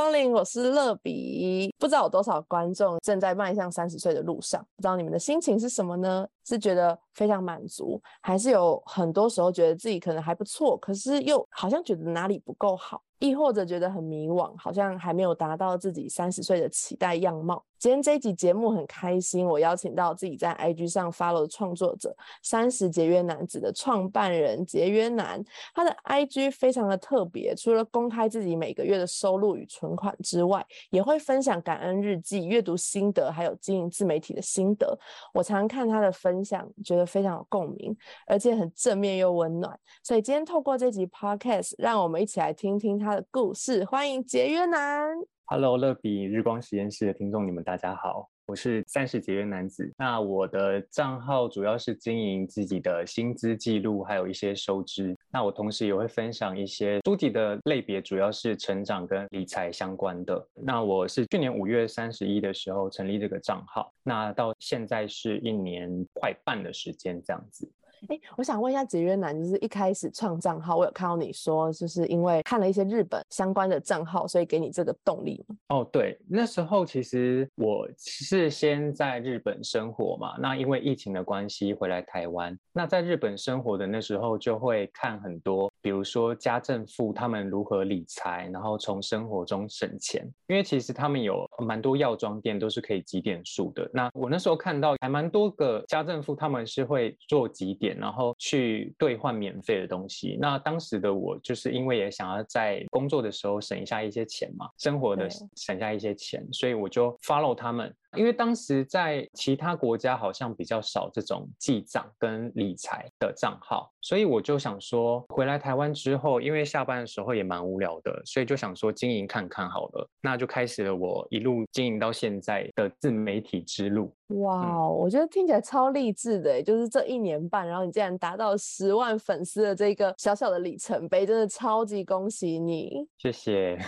光临，我是乐比。不知道有多少观众正在迈向三十岁的路上，不知道你们的心情是什么呢？是觉得非常满足，还是有很多时候觉得自己可能还不错，可是又好像觉得哪里不够好？亦或者觉得很迷惘，好像还没有达到自己三十岁的期待样貌。今天这一集节目很开心，我邀请到自己在 IG 上 follow 的创作者三十节约男子的创办人节约男。他的 IG 非常的特别，除了公开自己每个月的收入与存款之外，也会分享感恩日记、阅读心得，还有经营自媒体的心得。我常看他的分享，觉得非常有共鸣，而且很正面又温暖。所以今天透过这集 Podcast，让我们一起来听听他。的故事，欢迎节约男。Hello，乐比日光实验室的听众，你们大家好，我是三十节约男子。那我的账号主要是经营自己的薪资记录，还有一些收支。那我同时也会分享一些书籍的类别，主要是成长跟理财相关的。那我是去年五月三十一的时候成立这个账号，那到现在是一年快半的时间这样子。哎，我想问一下节约男，就是一开始创账号，我有看到你说，就是因为看了一些日本相关的账号，所以给你这个动力吗？哦，对，那时候其实我是先在日本生活嘛，那因为疫情的关系回来台湾，那在日本生活的那时候就会看很多，比如说家政妇他们如何理财，然后从生活中省钱，因为其实他们有蛮多药妆店都是可以积点数的。那我那时候看到还蛮多个家政妇他们是会做积点。然后去兑换免费的东西。那当时的我就是因为也想要在工作的时候省一下一些钱嘛，生活的省下一些钱，所以我就 follow 他们。因为当时在其他国家好像比较少这种记账跟理财的账号，所以我就想说，回来台湾之后，因为下班的时候也蛮无聊的，所以就想说经营看看好了，那就开始了我一路经营到现在的自媒体之路。哇，我觉得听起来超励志的，就是这一年半，然后你竟然达到十万粉丝的这个小小的里程碑，真的超级恭喜你！谢谢。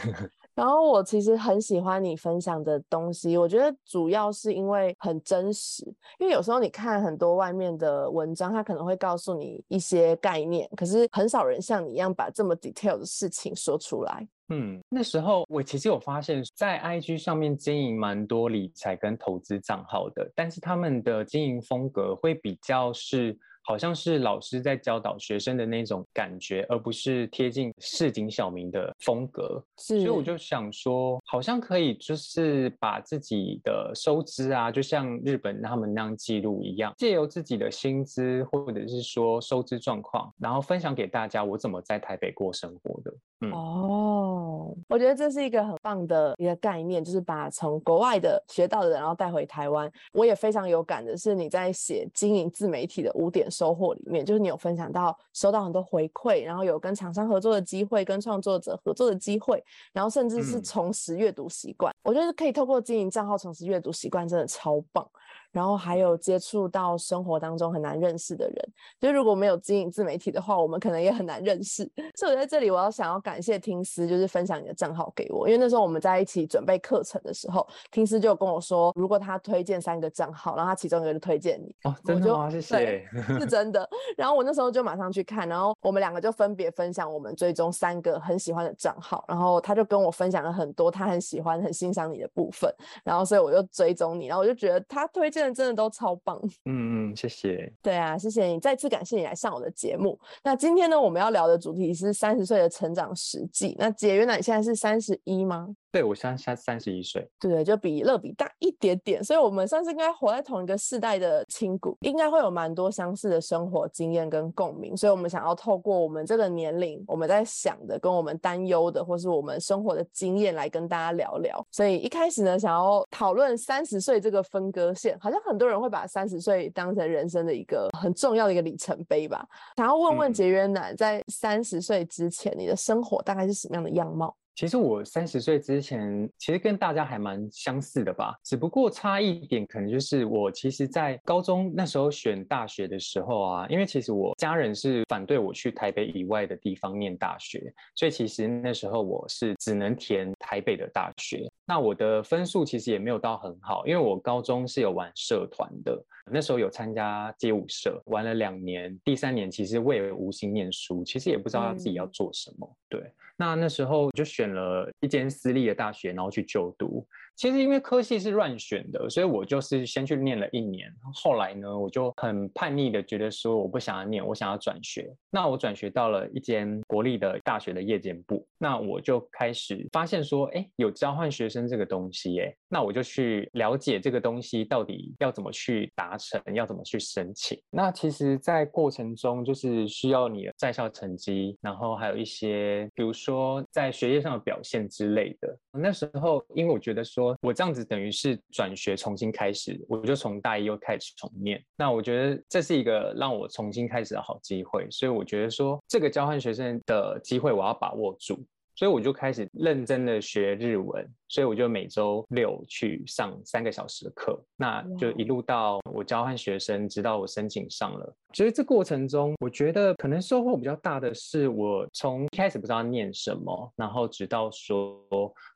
然后我其实很喜欢你分享的东西，我觉得主要是因为很真实。因为有时候你看很多外面的文章，他可能会告诉你一些概念，可是很少人像你一样把这么 detail 的事情说出来。嗯，那时候我其实有发现，在 IG 上面经营蛮多理财跟投资账号的，但是他们的经营风格会比较是。好像是老师在教导学生的那种感觉，而不是贴近市井小民的风格。是，所以我就想说，好像可以就是把自己的收支啊，就像日本他们那样记录一样，借由自己的薪资或者是说收支状况，然后分享给大家我怎么在台北过生活的。嗯哦，我觉得这是一个很棒的一个概念，就是把从国外的学到的，然后带回台湾。我也非常有感的是，你在写经营自媒体的五点收获里面，就是你有分享到收到很多回馈，然后有跟厂商合作的机会，跟创作者合作的机会，然后甚至是重拾阅读习惯。我觉得可以透过经营账号重拾阅读习惯，真的超棒。然后还有接触到生活当中很难认识的人，就如果没有经营自媒体的话，我们可能也很难认识。所以我在这里，我要想要感谢听师，就是分享你的账号给我，因为那时候我们在一起准备课程的时候，听师就跟我说，如果他推荐三个账号，然后他其中一个就推荐你。哦，真的吗？谢谢。是真的。然后我那时候就马上去看，然后我们两个就分别分享我们追踪三个很喜欢的账号，然后他就跟我分享了很多他很喜欢、很欣赏你的部分，然后所以我就追踪你，然后我就觉得他推荐。真的都超棒，嗯 嗯，谢谢。对啊，谢谢你，再次感谢你来上我的节目。那今天呢，我们要聊的主题是三十岁的成长实际。那姐，原来你现在是三十一吗？对，我现在三十一岁，对，就比乐比大一点点，所以我们算是应该活在同一个世代的亲骨，应该会有蛮多相似的生活经验跟共鸣。所以，我们想要透过我们这个年龄，我们在想的、跟我们担忧的，或是我们生活的经验，来跟大家聊聊。所以一开始呢，想要讨论三十岁这个分割线，好像很多人会把三十岁当成人生的一个很重要的一个里程碑吧。想要问问节约男，在三十岁之前，你的生活大概是什么样的样貌？其实我三十岁之前，其实跟大家还蛮相似的吧，只不过差一点，可能就是我其实，在高中那时候选大学的时候啊，因为其实我家人是反对我去台北以外的地方念大学，所以其实那时候我是只能填台北的大学。那我的分数其实也没有到很好，因为我高中是有玩社团的，那时候有参加街舞社，玩了两年，第三年其实我也无心念书，其实也不知道自己要做什么，对。那那时候就选了一间私立的大学，然后去就读。其实因为科系是乱选的，所以我就是先去念了一年。后来呢，我就很叛逆的觉得说，我不想要念，我想要转学。那我转学到了一间国立的大学的夜间部。那我就开始发现说，哎，有交换学生这个东西，哎，那我就去了解这个东西到底要怎么去达成，要怎么去申请。那其实，在过程中就是需要你的在校成绩，然后还有一些，比如说在学业上的表现之类的。那时候，因为我觉得说。我这样子等于是转学重新开始，我就从大一又开始重念。那我觉得这是一个让我重新开始的好机会，所以我觉得说这个交换学生的机会我要把握住。所以我就开始认真的学日文，所以我就每周六去上三个小时的课，那就一路到我交换学生，直到我申请上了。其实这过程中，我觉得可能收获比较大的是，我从一开始不知道念什么，然后直到说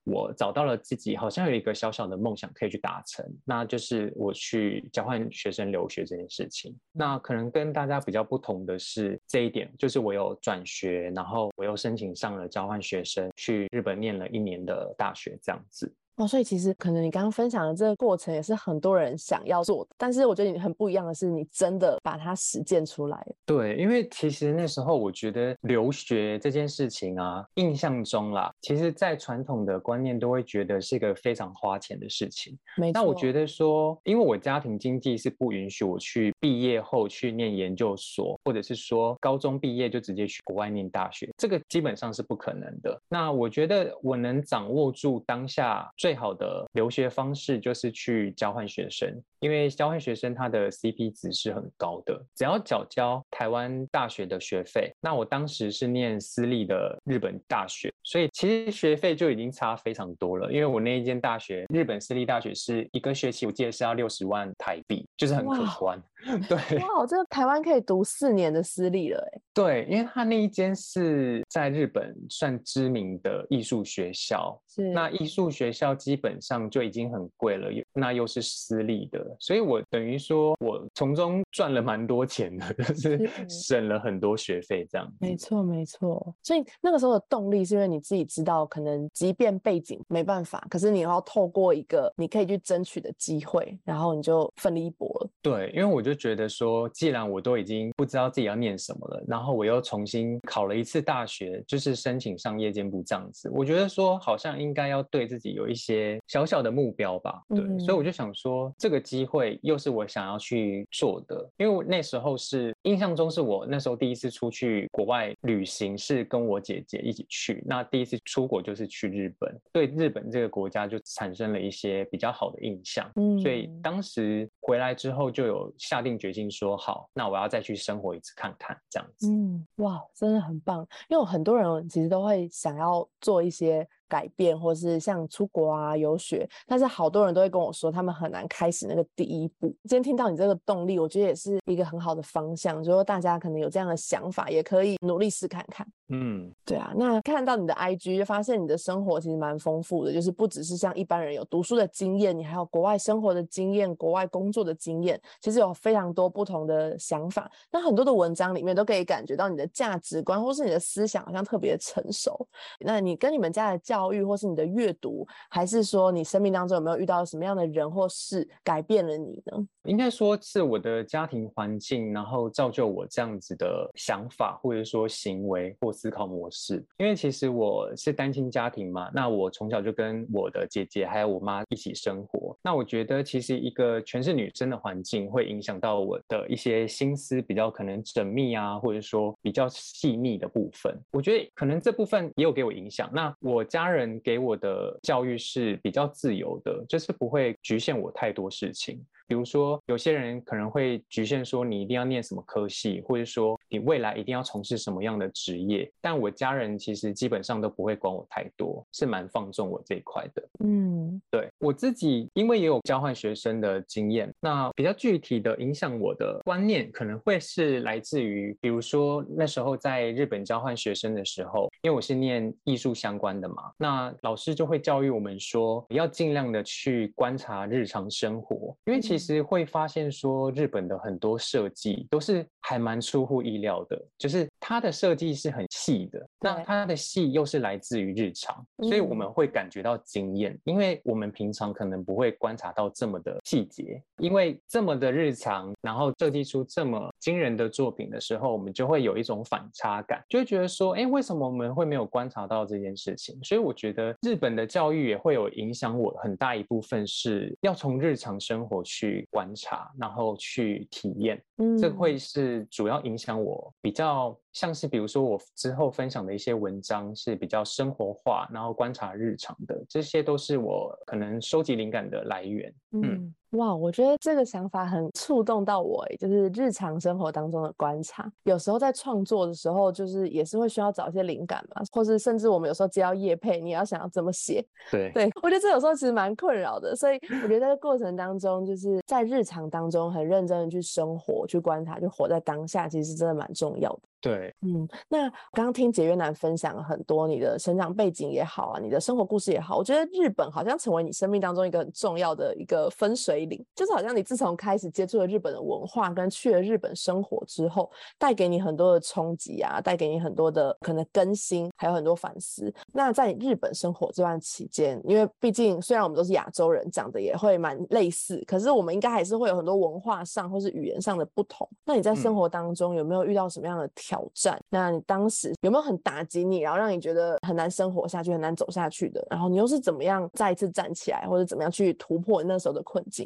我找到了自己好像有一个小小的梦想可以去达成，那就是我去交换学生留学这件事情。那可能跟大家比较不同的是这一点，就是我有转学，然后我又申请上了交换学。生去日本念了一年的大学，这样子。哦，所以其实可能你刚刚分享的这个过程也是很多人想要做的，但是我觉得你很不一样的是，你真的把它实践出来。对，因为其实那时候我觉得留学这件事情啊，印象中啦，其实在传统的观念都会觉得是一个非常花钱的事情。没错。那我觉得说，因为我家庭经济是不允许我去毕业后去念研究所，或者是说高中毕业就直接去国外念大学，这个基本上是不可能的。那我觉得我能掌握住当下。最好的留学方式就是去交换学生，因为交换学生他的 CP 值是很高的，只要缴交台湾大学的学费。那我当时是念私立的日本大学，所以其实学费就已经差非常多了。因为我那一间大学，日本私立大学是一个学期，我记得是要六十万台币，就是很可观。对，哇，这个台湾可以读四年的私立了，哎。对，因为他那一间是在日本算知名的艺术学校，是那艺术学校基本上就已经很贵了，那又是私立的，所以我等于说我从中赚了蛮多钱的，就是省了很多学费这样。没错，没错。所以那个时候的动力是因为你自己知道，可能即便背景没办法，可是你要透过一个你可以去争取的机会，然后你就奋力一搏了。对，因为我就觉得说，既然我都已经不知道自己要念什么了，然后。我又重新考了一次大学，就是申请上夜间部这样子。我觉得说好像应该要对自己有一些小小的目标吧。对，所以我就想说，这个机会又是我想要去做的。因为那时候是印象中是我那时候第一次出去国外旅行，是跟我姐姐一起去。那第一次出国就是去日本，对日本这个国家就产生了一些比较好的印象。嗯，所以当时回来之后就有下下定决心说，好，那我要再去生活一次看看这样子。嗯，哇，真的很棒！因为很多人其实都会想要做一些。改变，或是像出国啊、游学，但是好多人都会跟我说，他们很难开始那个第一步。今天听到你这个动力，我觉得也是一个很好的方向，就说大家可能有这样的想法，也可以努力试看看。嗯，对啊。那看到你的 IG，就发现你的生活其实蛮丰富的，就是不只是像一般人有读书的经验，你还有国外生活的经验、国外工作的经验，其实有非常多不同的想法。那很多的文章里面都可以感觉到你的价值观或是你的思想好像特别成熟。那你跟你们家的教教育，或是你的阅读，还是说你生命当中有没有遇到什么样的人或事改变了你呢？应该说是我的家庭环境，然后造就我这样子的想法，或者说行为或思考模式。因为其实我是单亲家庭嘛，那我从小就跟我的姐姐还有我妈一起生活。那我觉得其实一个全是女生的环境，会影响到我的一些心思比较可能缜密啊，或者说比较细腻的部分。我觉得可能这部分也有给我影响。那我家。家人给我的教育是比较自由的，就是不会局限我太多事情。比如说有些人可能会局限说你一定要念什么科系，或者说你未来一定要从事什么样的职业。但我家人其实基本上都不会管我太多，是蛮放纵我这一块的。嗯，对我自己，因为也有交换学生的经验，那比较具体的影响我的观念，可能会是来自于，比如说那时候在日本交换学生的时候，因为我是念艺术相关的嘛，那老师就会教育我们说，要尽量的去观察日常生活，因为其实其实会发现说，日本的很多设计都是还蛮出乎意料的，就是它的设计是很细的，那它的细又是来自于日常，所以我们会感觉到惊艳，因为我们平常可能不会观察到这么的细节，因为这么的日常，然后设计出这么惊人的作品的时候，我们就会有一种反差感，就会觉得说，哎，为什么我们会没有观察到这件事情？所以我觉得日本的教育也会有影响我很大一部分，是要从日常生活去观察，然后去体验，嗯这会是主要影响我比较。像是比如说我之后分享的一些文章是比较生活化，然后观察日常的，这些都是我可能收集灵感的来源。嗯。哇，我觉得这个想法很触动到我诶，就是日常生活当中的观察，有时候在创作的时候，就是也是会需要找一些灵感嘛，或是甚至我们有时候接到叶配，你要想要怎么写，对，对我觉得这有时候其实蛮困扰的，所以我觉得在过程当中，就是在日常当中很认真的去生活、去观察、就活在当下，其实真的蛮重要的。对，嗯，那刚刚听杰约男分享了很多你的成长背景也好啊，你的生活故事也好，我觉得日本好像成为你生命当中一个很重要的一个分水岭，就是好像你自从开始接触了日本的文化，跟去了日本生活之后，带给你很多的冲击啊，带给你很多的可能更新，还有很多反思。那在日本生活这段期间，因为毕竟虽然我们都是亚洲人，讲的也会蛮类似，可是我们应该还是会有很多文化上或是语言上的不同。那你在生活当中有没有遇到什么样的挑？挑战，那你当时有没有很打击你，然后让你觉得很难生活下去、很难走下去的？然后你又是怎么样再一次站起来，或者怎么样去突破那时候的困境？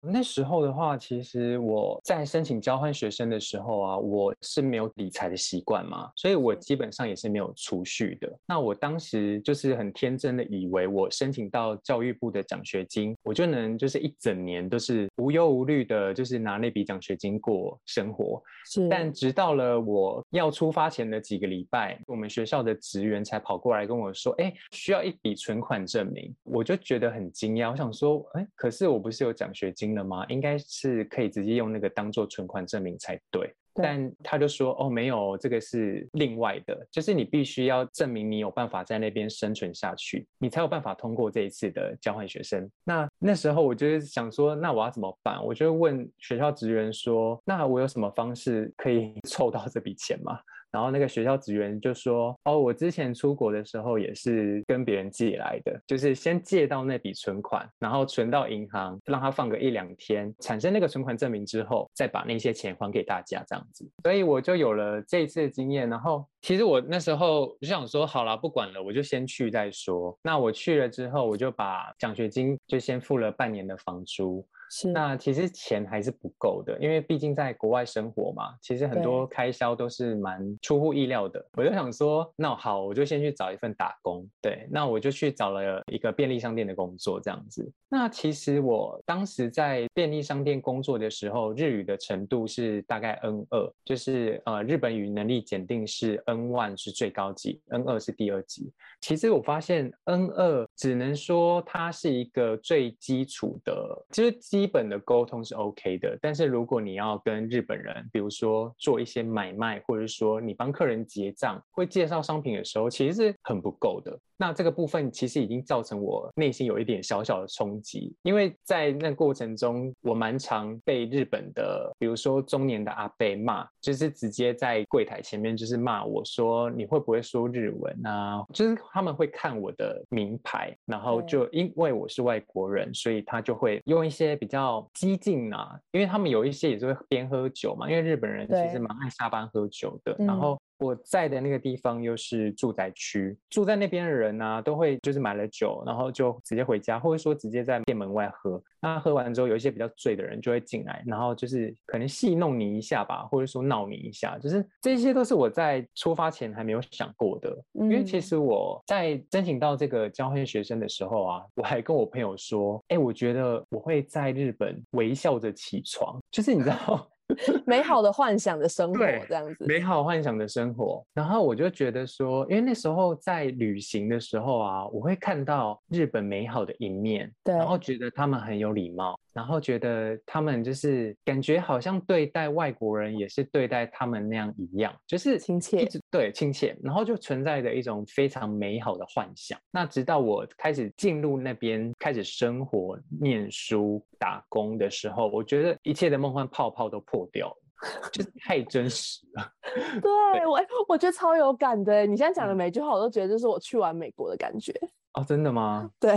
那时候的话，其实我在申请交换学生的时候啊，我是没有理财的习惯嘛，所以我基本上也是没有储蓄的。那我当时就是很天真的以为，我申请到教育部的奖学金，我就能就是一整年都是无忧无虑的，就是拿那笔奖学金过生活。是。但直到了我要出发前的几个礼拜，我们学校的职员才跑过来跟我说：“哎，需要一笔存款证明。”我就觉得很惊讶，我想说：“哎，可是我不是有奖学金？”了吗？应该是可以直接用那个当做存款证明才对。但他就说：“哦，没有，这个是另外的，就是你必须要证明你有办法在那边生存下去，你才有办法通过这一次的交换学生。”那那时候我就是想说：“那我要怎么办？”我就问学校职员说：“那我有什么方式可以 凑到这笔钱吗？”然后那个学校职员就说：“哦，我之前出国的时候也是跟别人借来的，就是先借到那笔存款，然后存到银行，让他放个一两天，产生那个存款证明之后，再把那些钱还给大家这样子。所以我就有了这一次的经验。然后其实我那时候就想说，好了，不管了，我就先去再说。那我去了之后，我就把奖学金就先付了半年的房租。是，那其实钱还是不够的，因为毕竟在国外生活嘛，其实很多开销都是蛮出乎意料的。我就想说，那好，我就先去找一份打工。对，那我就去找了一个便利商店的工作，这样子。那其实我当时在便利商店工作的时候，日语的程度是大概 N 二，就是呃日本语能力检定是 N one 是最高级，N 二是第二级。其实我发现 N 二只能说它是一个最基础的，就是基本的沟通是 OK 的。但是如果你要跟日本人，比如说做一些买卖，或者说你帮客人结账，会介绍商品的时候，其实是很不够的。那这个部分其实已经造成我内心有一点小小的冲击，因为在那过程中，我蛮常被日本的，比如说中年的阿贝骂，就是直接在柜台前面就是骂我说你会不会说日文啊？就是他们会看我的名牌，然后就因为我是外国人，所以他就会用一些比较激进啊，因为他们有一些也是会边喝酒嘛，因为日本人其实蛮爱下班喝酒的，然后。我在的那个地方又是住宅区，住在那边的人呢，都会就是买了酒，然后就直接回家，或者说直接在店门外喝。那喝完之后，有一些比较醉的人就会进来，然后就是可能戏弄你一下吧，或者说闹你一下，就是这些都是我在出发前还没有想过的。因为其实我在申请到这个交换学生的时候啊，我还跟我朋友说，哎，我觉得我会在日本微笑着起床，就是你知道。美好的幻想的生活，这样子。美好幻想的生活，然后我就觉得说，因为那时候在旅行的时候啊，我会看到日本美好的一面，对，然后觉得他们很有礼貌。然后觉得他们就是感觉好像对待外国人也是对待他们那样一样，就是亲切，一直对亲切，然后就存在着一种非常美好的幻想。那直到我开始进入那边，开始生活、念书、打工的时候，我觉得一切的梦幻泡泡都破掉了，就是太真实了。对我，我觉得超有感的。你现在讲的每句话，我都觉得这是我去完美国的感觉。哦，真的吗？对，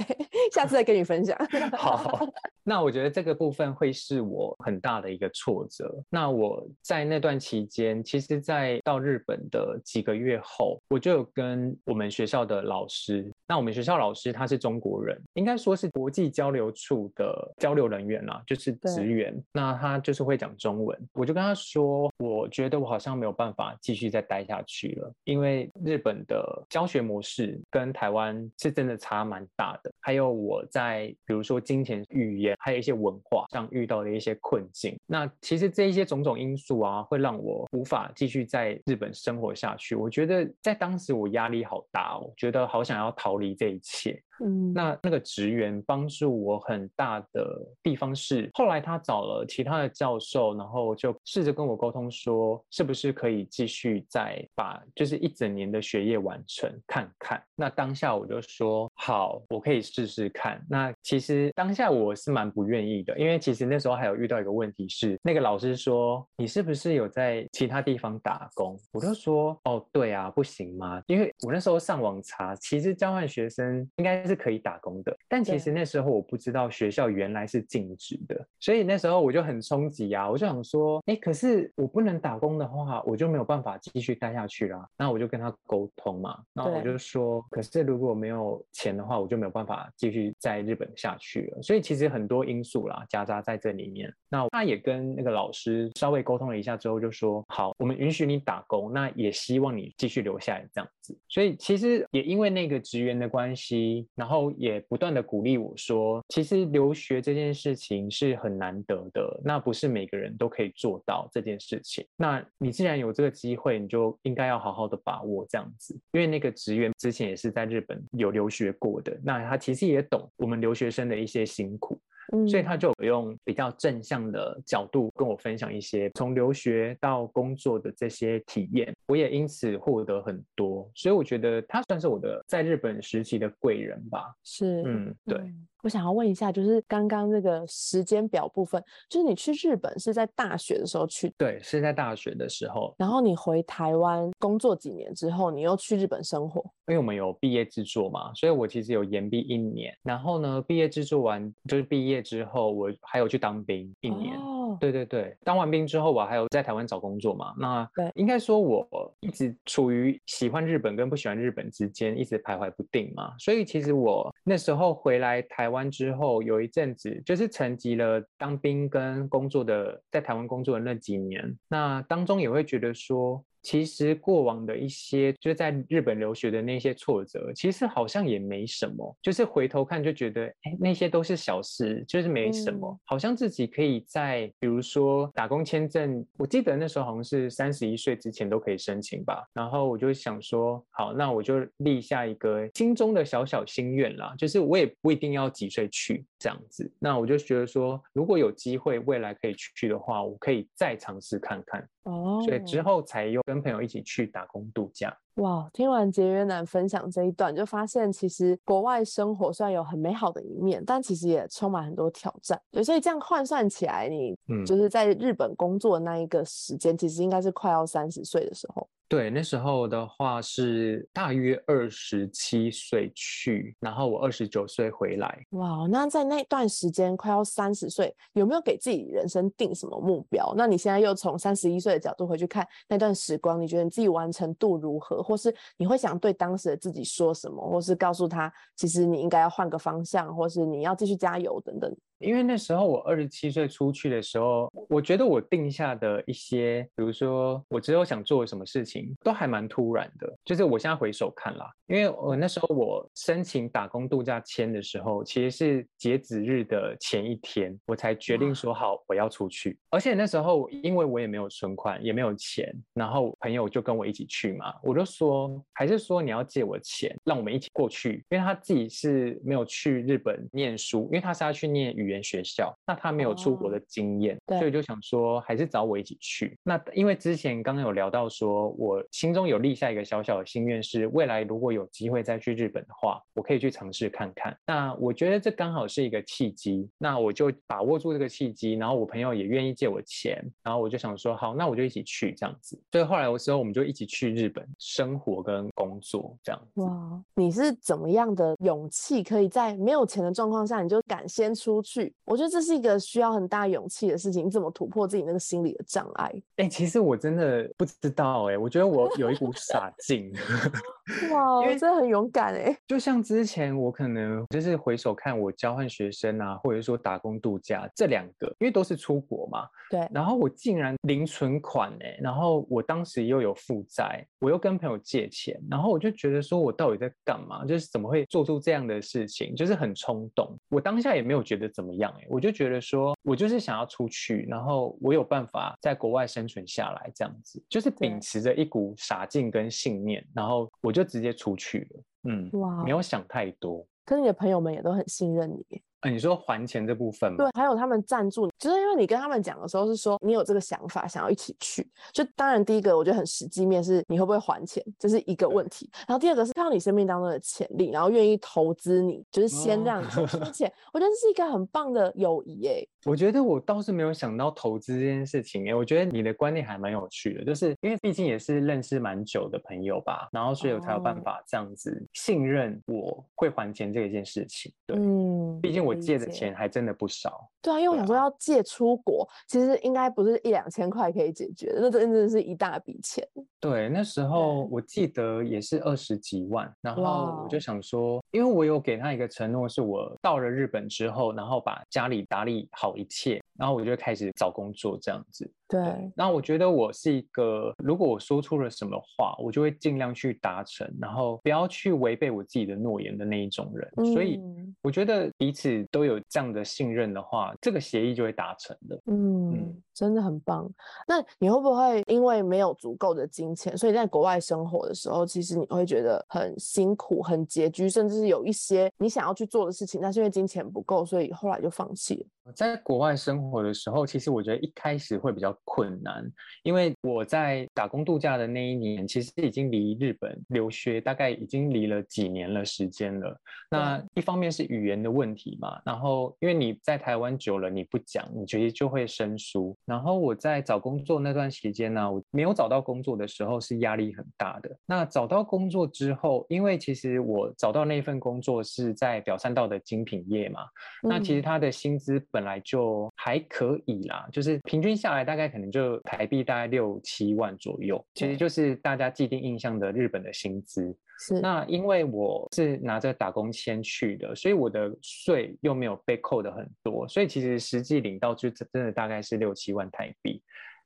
下次再跟你分享。好，那我觉得这个部分会是我很大的一个挫折。那我在那段期间，其实，在到日本的几个月后，我就有跟我们学校的老师，那我们学校老师他是中国人，应该说是国际交流处的交流人员啦，就是职员。那他就是会讲中文，我就跟他说，我觉得我好像没有办法继续再待下去了，因为日本的教学模式跟台湾是真的。差蛮大的，还有我在比如说金钱、语言，还有一些文化上遇到的一些困境。那其实这一些种种因素啊，会让我无法继续在日本生活下去。我觉得在当时我压力好大哦，觉得好想要逃离这一切。嗯，那那个职员帮助我很大的地方是，后来他找了其他的教授，然后就试着跟我沟通说，是不是可以继续再把就是一整年的学业完成看看。那当下我就说好，我可以试试看。那其实当下我是蛮不愿意的，因为其实那时候还有遇到一个问题是，那个老师说你是不是有在其他地方打工？我就说哦，对啊，不行吗？因为我那时候上网查，其实交换学生应该是。可以打工的，但其实那时候我不知道学校原来是禁止的，所以那时候我就很冲击啊，我就想说，哎，可是我不能打工的话，我就没有办法继续待下去啦。那我就跟他沟通嘛，那我就说，可是如果没有钱的话，我就没有办法继续在日本下去了。所以其实很多因素啦夹杂在这里面。那他也跟那个老师稍微沟通了一下之后，就说好，我们允许你打工，那也希望你继续留下来这样子。所以其实也因为那个职员的关系。然后也不断的鼓励我说，其实留学这件事情是很难得的，那不是每个人都可以做到这件事情。那你既然有这个机会，你就应该要好好的把握这样子。因为那个职员之前也是在日本有留学过的，那他其实也懂我们留学生的一些辛苦。所以他就用比较正向的角度跟我分享一些从留学到工作的这些体验，我也因此获得很多。所以我觉得他算是我的在日本时期的贵人吧。是，嗯，对。我想要问一下，就是刚刚那个时间表部分，就是你去日本是在大学的时候去？对，是在大学的时候。然后你回台湾工作几年之后，你又去日本生活？因为我们有毕业制作嘛，所以我其实有延毕一年。然后呢，毕业制作完就是毕业之后，我还有去当兵一年。哦，对对对，当完兵之后，我还有在台湾找工作嘛。那对，应该说我一直处于喜欢日本跟不喜欢日本之间，一直徘徊不定嘛。所以其实我那时候回来台。湾之后有一阵子，就是沉寂了当兵跟工作的，在台湾工作的那几年，那当中也会觉得说。其实过往的一些就是在日本留学的那些挫折，其实好像也没什么。就是回头看就觉得，哎，那些都是小事，就是没什么。好像自己可以在，比如说打工签证，我记得那时候好像是三十一岁之前都可以申请吧。然后我就想说，好，那我就立下一个心中的小小心愿啦，就是我也不一定要几岁去这样子。那我就觉得说，如果有机会未来可以去的话，我可以再尝试看看。哦，所以之后才又跟朋友一起去打工度假。哇，听完节约男分享这一段，就发现其实国外生活虽然有很美好的一面，但其实也充满很多挑战。对，所以这样换算起来，你嗯就是在日本工作的那一个时间，其实应该是快要三十岁的时候。对，那时候的话是大约二十七岁去，然后我二十九岁回来。哇，那在那段时间快要三十岁，有没有给自己人生定什么目标？那你现在又从三十一岁的角度回去看那段时光，你觉得你自己完成度如何？或是你会想对当时的自己说什么？或是告诉他，其实你应该要换个方向，或是你要继续加油等等。因为那时候我二十七岁出去的时候，我觉得我定下的一些，比如说我之后想做什么事情，都还蛮突然的。就是我现在回首看啦，因为我那时候我申请打工度假签的时候，其实是截止日的前一天，我才决定说好我要出去。而且那时候因为我也没有存款，也没有钱，然后朋友就跟我一起去嘛，我就说还是说你要借我钱，让我们一起过去，因为他自己是没有去日本念书，因为他是要去念语言学校，那他没有出国的经验，对所以就想说还是找我一起去。那因为之前刚刚有聊到说，我心中有立下一个小小的心愿，是未来如果有机会再去日本的话，我可以去尝试看看。那我觉得这刚好是一个契机，那我就把握住这个契机，然后我朋友也愿意借我钱，然后我就想说好，那我就一起去这样子。所以后来的时候，我们就一起去日本生活跟工作这样子。哇，你是怎么样的勇气，可以在没有钱的状况下，你就敢先出去？我觉得这是一个需要很大勇气的事情。你怎么突破自己那个心理的障碍？哎、其实我真的不知道哎、我觉得我有一股 傻劲。哇，因为真的很勇敢哎！就像之前我可能就是回首看我交换学生啊，或者说打工度假这两个，因为都是出国嘛，对，然后我竟然零存款哎、然后我当时又有负债，我又跟朋友借钱，然后我就觉得说我到底在干嘛？就是怎么会做出这样的事情？就是很冲动。我当下也没有觉得怎么样哎、我就觉得说我就是想要出去，然后我有办法在国外生存下来，这样子，就是秉持着一股傻劲跟信念，然后我就直接出去了。嗯，哇没有想太多。可是你的朋友们也都很信任你耶。呃，你说还钱这部分吗？对，还有他们赞助，就是因为你跟他们讲的时候是说你有这个想法，想要一起去。就当然第一个我觉得很实际面是你会不会还钱，这是一个问题。然后第二个是看到你生命当中的潜力，然后愿意投资你，就是先哦让你先出钱。我觉得这是一个很棒的友谊耶。我觉得我倒是没有想到投资这件事情诶，我觉得你的观念还蛮有趣的，就是因为毕竟也是认识蛮久的朋友吧，然后所以我才有办哦法这样子信任我会还钱这一件事情。对，嗯，毕竟我理借的钱还真的不少。对啊，因为我对想说要借出国，其实应该不是一两千块可以解决的，那真的是一大笔钱。对，那时候我记得也是二十几万，然后我就想说，因为我有给他一个承诺，是我到了日本之后，然后把家里打理好一切，然后我就开始找工作这样子。对，然后我觉得我是一个，如果我说出了什么话，我就会尽量去达成，然后不要去违背我自己的诺言的那一种人。所以嗯我觉得彼此都有这样的信任的话，这个协议就会达成的。嗯，真的很棒。那你会不会因为没有足够的金钱，所以在国外生活的时候，其实你会觉得很辛苦、很拮据，甚至是有一些你想要去做的事情，但是因为金钱不够，所以后来就放弃了。在国外生活的时候，其实我觉得一开始会比较困难，因为我在打工度假的那一年，其实已经离日本留学大概已经离了几年了时间了。那一方面是语言的问题嘛，然后因为你在台湾久了，你不讲，你其实就会生疏。然后我在找工作那段时间呢，我没有找到工作的时候是压力很大的。那找到工作之后，因为其实我找到那份工作是在表参道的精品业嘛，那其实嗯他的薪资本来就还可以啦，就是平均下来大概可能就台币大概六七万左右，其实就是大家既定印象的日本的薪资。是那因为我是拿着打工签去的，所以我的税又没有被扣的很多，所以其实实际领到就真真的大概是六七万台币。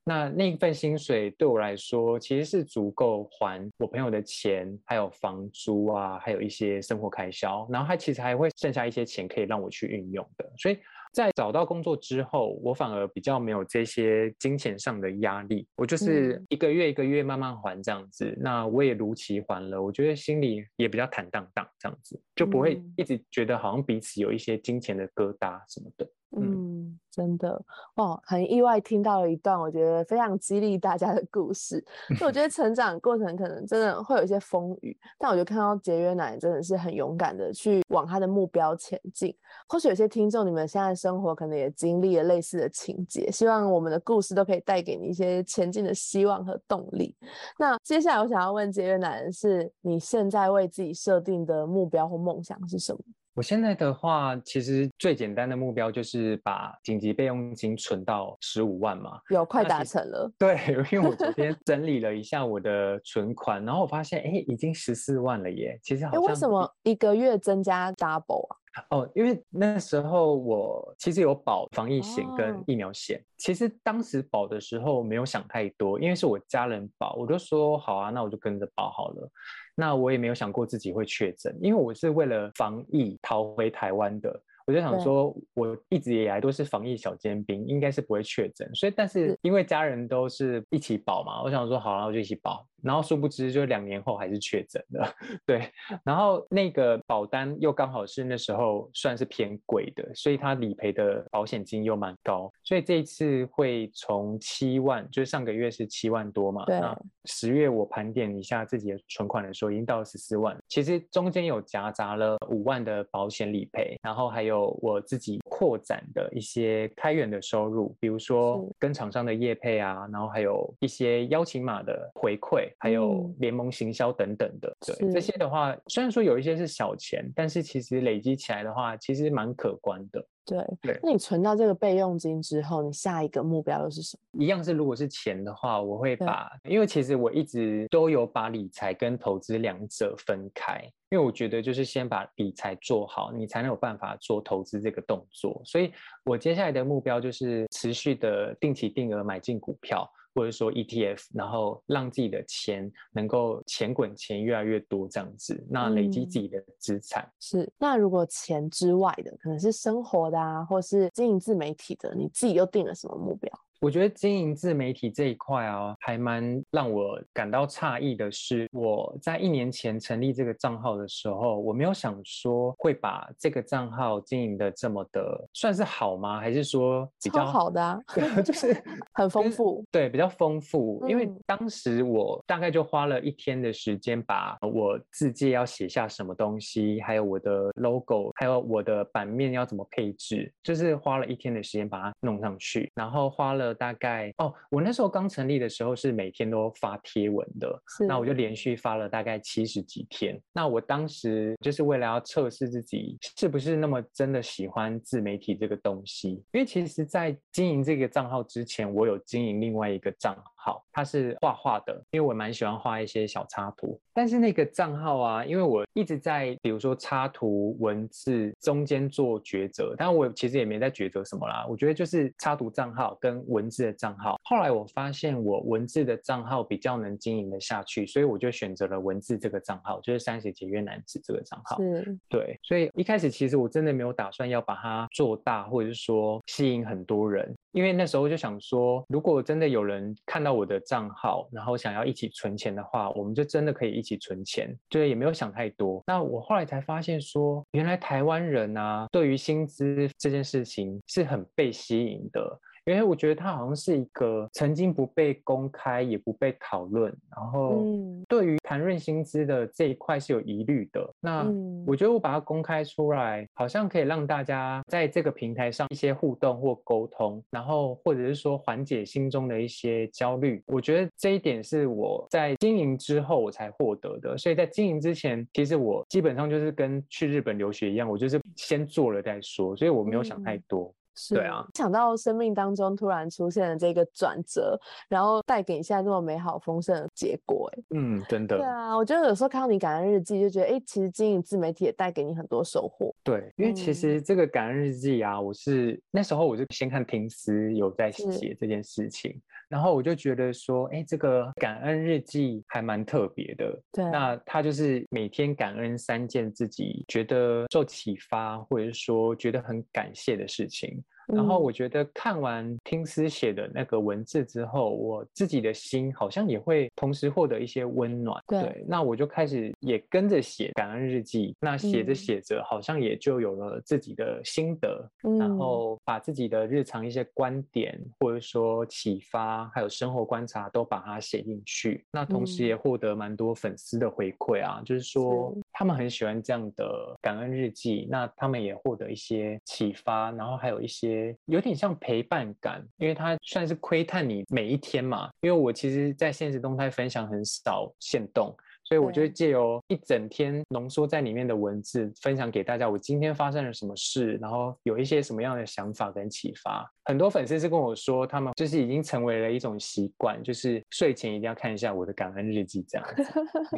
那那一份薪水对我来说，其实是足够还我朋友的钱，还有房租啊，还有一些生活开销，然后还其实还会剩下一些钱可以让我去运用的。所以在找到工作之后，我反而比较没有这些金钱上的压力，我就是嗯一个月一个月慢慢还这样子。那我也如期还了，我觉得心里也比较坦荡荡这样子，就不会嗯一直觉得好像彼此有一些金钱的疙瘩什么的。嗯，真的哦，很意外听到了一段我觉得非常激励大家的故事。就我觉得成长过程可能真的会有一些风雨，但我觉得看到节约奶真的是很勇敢的去往他的目标前进。或许有些听众你们现在生活可能也经历了类似的情节，希望我们的故事都可以带给你一些前进的希望和动力。那接下来我想要问节约奶的是，你现在为自己设定的目标或梦想是什么？我现在的话，其实最简单的目标就是把紧急备用金存到十五万嘛。有快达成了。对，因为我昨天整理了一下我的存款，然后我发现，哎，已经十四万了耶。其实好像为什么一个月增加 double 啊？哦，因为那时候我其实有保防疫险跟疫苗险。其实当时保的时候没有想太多，因为是我家人保，我就说好啊，那我就跟着保好了。那我也没有想过自己会确诊，因为我是为了防疫逃回台湾的。我就想说，我一直以来都是防疫小尖兵，应该是不会确诊。所以，但是因为家人都是一起保嘛，我想说好了，我就一起保。然后殊不知，就两年后还是确诊了。对，然后那个保单又刚好是那时候算是偏贵的，所以它理赔的保险金又蛮高。所以这一次会从七万，就是上个月是七万多嘛。对。那十月我盘点一下自己的存款的时候，已经到了十四万。其实中间有夹杂了五万的保险理赔，然后还有我自己扩展的一些开源的收入，比如说跟厂商的业配啊，然后还有一些邀请码的回馈。还有联盟行销等等的，对这些的话，虽然说有一些是小钱，但是其实累积起来的话，其实蛮可观的。对对，那你存到这个备用金之后，你下一个目标又是什么？一样是，如果是钱的话，我会把，因为其实我一直都有把理财跟投资两者分开，因为我觉得就是先把理财做好，你才能有办法做投资这个动作。所以我接下来的目标就是持续的定期定额买进股票。或者说 ETF，然后让自己的钱能够钱滚钱越来越多这样子，那累积自己的资产是。那如果钱之外的，可能是生活的啊，或是经营自媒体的，你自己又定了什么目标？我觉得经营自媒体这一块啊，还蛮让我感到诧异的是，我在一年前成立这个账号的时候，我没有想说会把这个账号经营的这么的算是好吗？还是说比较好的啊？就是很丰富，对，比较丰富。因为当时我大概就花了一天的时间，把我字界要写下什么东西，还有我的 logo，还有我的版面要怎么配置，就是花了一天的时间把它弄上去，然后花了。大概哦，我那时候刚成立的时候是每天都发贴文的，那我就连续发了大概七十几天。那我当时就是为了要测试自己是不是那么真的喜欢自媒体这个东西，因为其实，在经营这个账号之前，我有经营另外一个账号，它是画画的，因为我蛮喜欢画一些小插图。但是那个账号啊，因为我一直在比如说插图文字中间做抉择，但我其实也没在抉择什么啦。我觉得就是插图账号跟文字的账号。后来我发现我文字的账号比较能经营的下去，所以我就选择了文字这个账号，就是三十节约男子这个账号。嗯，对。所以一开始其实我真的没有打算要把它做大，或者是说吸引很多人。因为那时候就想说，如果真的有人看到我的账号，然后想要一起存钱的话，我们就真的可以一起存钱，就是也没有想太多。那我后来才发现说，原来台湾人啊，对于薪资这件事情是很被吸引的。因为我觉得它好像是一个曾经不被公开也不被讨论，然后对于谈论薪资的这一块是有疑虑的。那我觉得我把它公开出来，好像可以让大家在这个平台上一些互动或沟通，然后或者是说缓解心中的一些焦虑。我觉得这一点是我在经营之后我才获得的。所以在经营之前，其实我基本上就是跟去日本留学一样，我就是先做了再说，所以我没有想太多。是对啊，想到生命当中突然出现了这个转折，然后带给你现在这么美好丰盛的结果，哎，嗯，真的。对啊，我觉得有时候看到你感恩日记，就觉得，哎，其实经营自媒体也带给你很多收获。对，因为其实这个感恩日记啊，我是那时候我就先看平时有在写这件事情。然后我就觉得说，哎，这个感恩日记还蛮特别的。对，那他就是每天感恩三件自己觉得受启发，或者是说觉得很感谢的事情。然后嗯。我觉得看完听思写的那个文字之后，我自己的心好像也会同时获得一些温暖。对那我就开始也跟着写感恩日记。那写着嗯。写着，好像也就有了自己的心得，然嗯。后把自己的日常一些观点，或者说启发，还有生活观察，都把它写进去。那同时嗯。也获得蛮多粉丝的回馈啊，就是说是他们很喜欢这样的感恩日记，那他们也获得一些启发，然后还有一些有点像陪伴感，因为它算是窥探你每一天嘛。因为我其实，在现实动态分享很少限动。所以我就会借由一整天浓缩在里面的文字，分享给大家我今天发生了什么事，然后有一些什么样的想法跟启发。很多粉丝是跟我说，他们就是已经成为了一种习惯，就是睡前一定要看一下我的感恩日记这样子。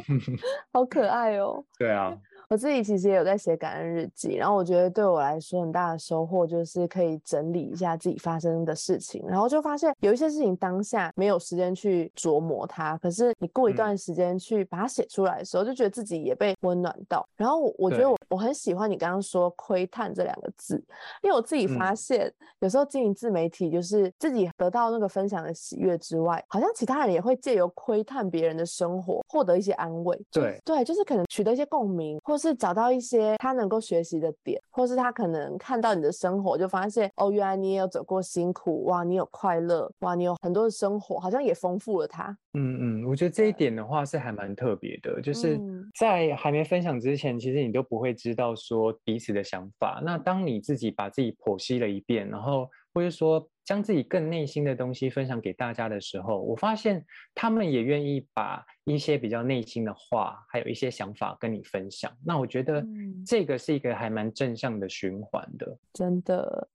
好可爱哦。对啊，我自己其实也有在写感恩日记，然后我觉得对我来说很大的收获就是可以整理一下自己发生的事情，然后就发现有一些事情当下没有时间去琢磨它，可是你过一嗯段时间去把它写出来的时候，就觉得自己也被温暖到。然后我我觉得我我很喜欢你刚刚说“窥探”这两个字，因为我自己发嗯现有时候经营自媒体，就是自己得到那个分享的喜悦之外，好像其他人也会借由窥探别人的生活，获得一些安慰。对对，就是可能取得一些共鸣，或是找到一些他能够学习的点，或是他可能看到你的生活，就发现哦，原来你也有走过辛苦，哇，你有快乐，哇，你有很多的生活，好像也丰富了他。嗯嗯，我觉得这一点的话是还蛮特别的，就是嗯在还没分享之前，其实你都不会知道说彼此的想法。那当你自己把自己剖析了一遍，然后或者说将自己更内心的东西分享给大家的时候，我发现他们也愿意把一些比较内心的话，还有一些想法跟你分享。那我觉得嗯这个是一个还蛮正向的循环的。真的，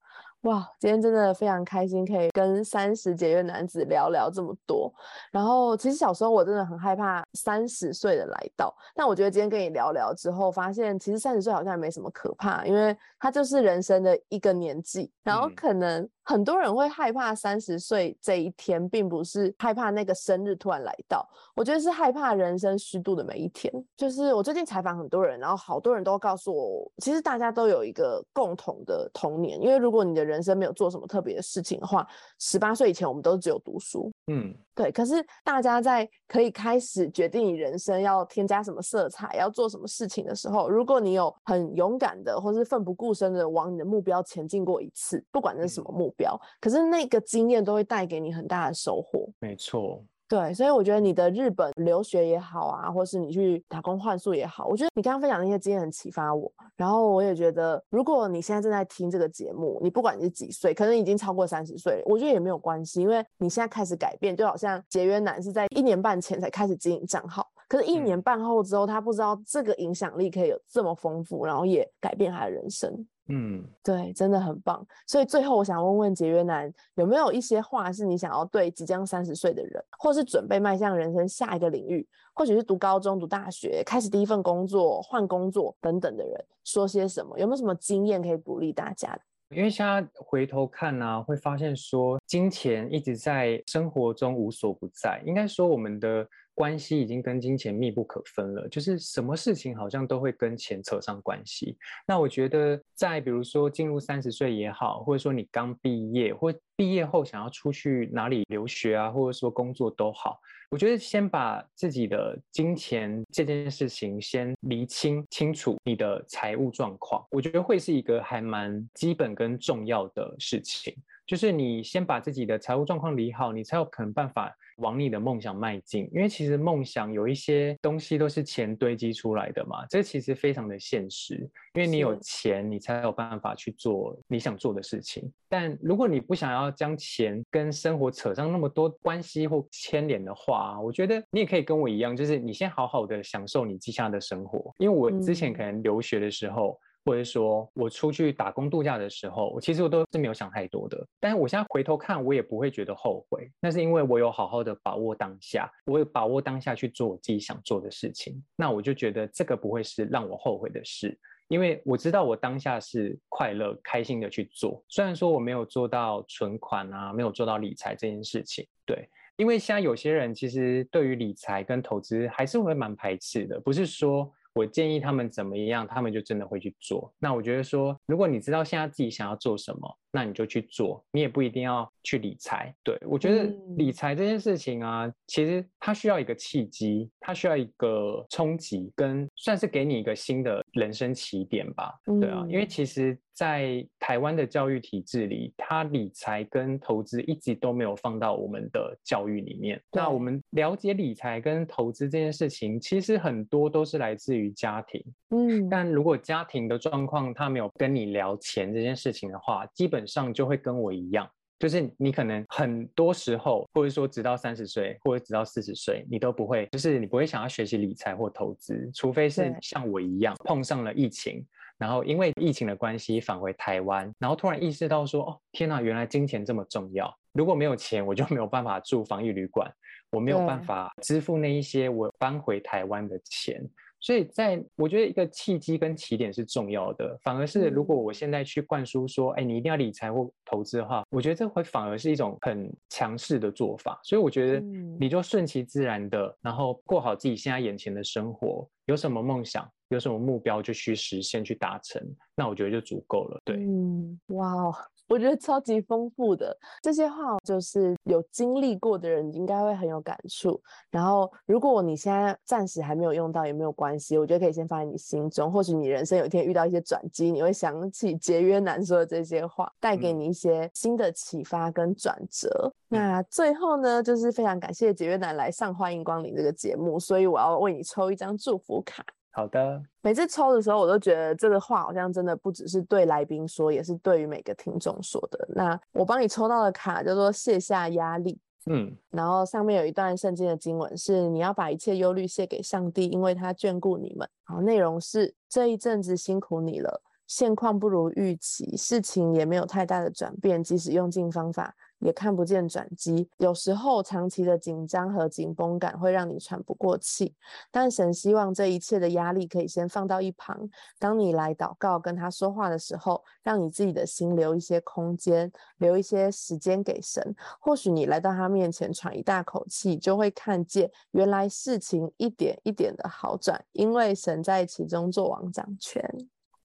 哇，今天真的非常开心，可以跟三十节约男子聊聊这么多。然后，其实小时候我真的很害怕三十岁的来到，但我觉得今天跟你聊聊之后，发现其实三十岁好像也没什么可怕，因为它就是人生的一个年纪。然后嗯可能很多人会害怕三十岁这一天，并不是害怕那个生日突然来到，我觉得是害怕人生虚度的每一天。就是我最近采访很多人，然后好多人都告诉我，其实大家都有一个共同的童年，因为如果你的人生没有做什么特别的事情的话，十八岁以前我们都只有读书。嗯，对，可是大家在可以开始决定你人生要添加什么色彩，要做什么事情的时候，如果你有很勇敢的，或是奋不顾身的往你的目标前进过一次，不管那是什么目标，可是那个经验都会带给你很大的收获。没错。对，所以我觉得你的日本留学也好啊，或是你去打工换宿也好，我觉得你刚刚分享那些经验很启发我。然后我也觉得，如果你现在正在听这个节目，你不管你是几岁，可能已经超过三十岁了，我觉得也没有关系，因为你现在开始改变，就好像节约男是在一年半前才开始经营账号，可是一年嗯半后之后，他不知道这个影响力可以有这么丰富，然后也改变他的人生。嗯。对，真的很棒。所以最后，我想问问节约男，有没有一些话是你想要对即将三十岁的人，或是准备迈向人生下一个领域，或许是读高中、读大学、开始第一份工作、换工作等等的人，说些什么？有没有什么经验可以鼓励大家的？因为现在回头看呢、会发现说金钱一直在生活中无所不在。应该说，我们的关系已经跟金钱密不可分了，就是什么事情好像都会跟钱扯上关系。那我觉得，在比如说进入三十岁也好，或者说你刚毕业，或毕业后想要出去哪里留学啊，或者说工作都好，我觉得先把自己的金钱这件事情先厘清清楚你的财务状况，我觉得会是一个还蛮基本跟重要的事情。就是你先把自己的财务状况理好，你才有可能办法往你的梦想迈进。因为其实梦想有一些东西都是钱堆积出来的嘛，这其实非常的现实。因为你有钱，你才有办法去做你想做的事情。但如果你不想要将钱跟生活扯上那么多关系或牵连的话，我觉得你也可以跟我一样，就是你先好好的享受你接下来的生活。因为我之前嗯可能留学的时候。或者说我出去打工度假的时候，我其实我都是没有想太多的。但是我现在回头看，我也不会觉得后悔。那是因为我有好好的把握当下，我有把握当下去做我自己想做的事情。那我就觉得这个不会是让我后悔的事，因为我知道我当下是快乐、开心的去做。虽然说我没有做到存款啊，没有做到理财这件事情，对。因为现在有些人其实对于理财跟投资还是会蛮排斥的，不是说我建议他们怎么样，他们就真的会去做。那我觉得说，如果你知道现在自己想要做什么，那你就去做，你也不一定要去理财。对我觉得理嗯财这件事情啊，其实它需要一个契机，它需要一个冲击，跟算是给你一个新的人生起点吧。对啊，因为嗯其实，在台湾的教育体制里，它理财跟投资一直都没有放到我们的教育里面。那我们了解理财跟投资这件事情，其实很多都是来自于家庭。嗯，但如果家庭的状况他没有跟你聊钱这件事情的话，基本上就会跟我一样，就是你可能很多时候，或者说直到三十岁或者直到四十岁，你都不会，就是你不会想要学习理财或投资，除非是像我一样碰上了疫情。然后因为疫情的关系返回台湾，然后突然意识到说，哦，天呐，原来金钱这么重要。如果没有钱，我就没有办法住防疫旅馆，我没有办法支付那一些我搬回台湾的钱。所以在我觉得一个契机跟起点是重要的，反而是如果我嗯现在去灌输说，哎，你一定要理财或投资的话，我觉得这会反而是一种很强势的做法。所以我觉得嗯你就顺其自然的，然后过好自己现在眼前的生活，有什么梦想，有什么目标就去实现去达成，那我觉得就足够了。对，嗯，哇哦，我觉得超级丰富的这些话，就是有经历过的人应该会很有感触。然后，如果你现在暂时还没有用到，也没有关系，我觉得可以先放在你心中。或许你人生有一天遇到一些转机，你会想起节约男说的这些话，带给嗯你一些新的启发跟转折。那最后呢，就是非常感谢节约男来上《欢迎光临》这个节目，所以我要为你抽一张祝福卡。好的，每次抽的时候，我都觉得这个话好像真的不只是对来宾说，也是对于每个听众说的。那我帮你抽到的卡叫做卸下压力，嗯然后上面有一段圣经的经文是你要把一切忧虑卸给上帝，因为他眷顾你们。然后内容是这一阵子辛苦你了，现况不如预期，事情也没有太大的转变，即使用尽方法。也看不见转机，有时候长期的紧张和紧绷感会让你喘不过气，但神希望这一切的压力可以先放到一旁。当你来祷告跟他说话的时候，让你自己的心留一些空间，留一些时间给神。或许你来到他面前喘一大口气，就会看见原来事情一点一点的好转，因为神在其中做王掌权。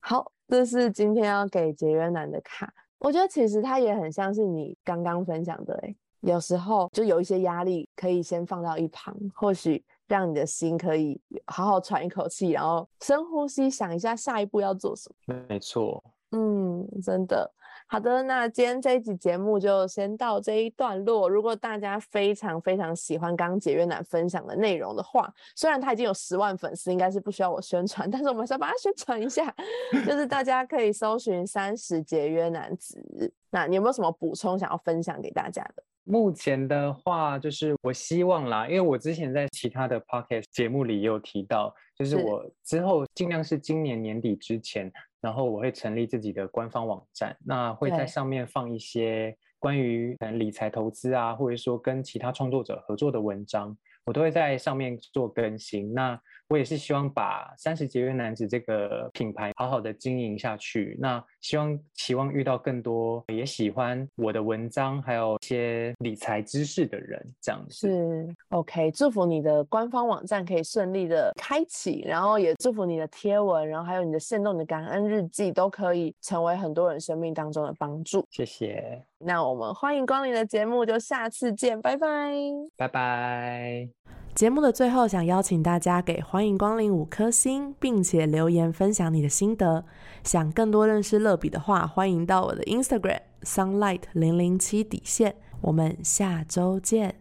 好，这是今天要给节约男的卡。我觉得其实它也很像是你刚刚分享的、欸，有时候就有一些压力可以先放到一旁，或许让你的心可以好好喘一口气，然后深呼吸，想一下下一步要做什么。没错，嗯，真的。好的，那今天这一集节目就先到这一段落。如果大家非常非常喜欢刚刚节约男分享的内容的话，虽然他已经有十万粉丝，应该是不需要我宣传，但是我们还是要把它宣传一下。就是大家可以搜寻“三十节约男子”。那你有没有什么补充想要分享给大家的？目前的话，就是我希望啦，因为我之前在其他的 podcast 节目里也有提到，就是是我之后尽量是今年年底之前，然后我会成立自己的官方网站，那会在上面放一些关于可能理财投资啊，或者说跟其他创作者合作的文章，我都会在上面做更新。那我也是希望把三十节约男子这个品牌好好的经营下去。那希望期望遇到更多也喜欢我的文章，还有一些理财知识的人，这样子。是 OK，祝福你的官方网站可以顺利的开启，然后也祝福你的贴文，然后还有你的限动、你的感恩日记都可以成为很多人生命当中的帮助。谢谢，那我们欢迎光临的节目就下次见，拜拜。拜拜。节目的最后，想邀请大家给欢迎光临五颗星，并且留言分享你的心得。想更多认识乐比的话，欢迎到我的 Instagram sunlight 零零七底线。我们下周见。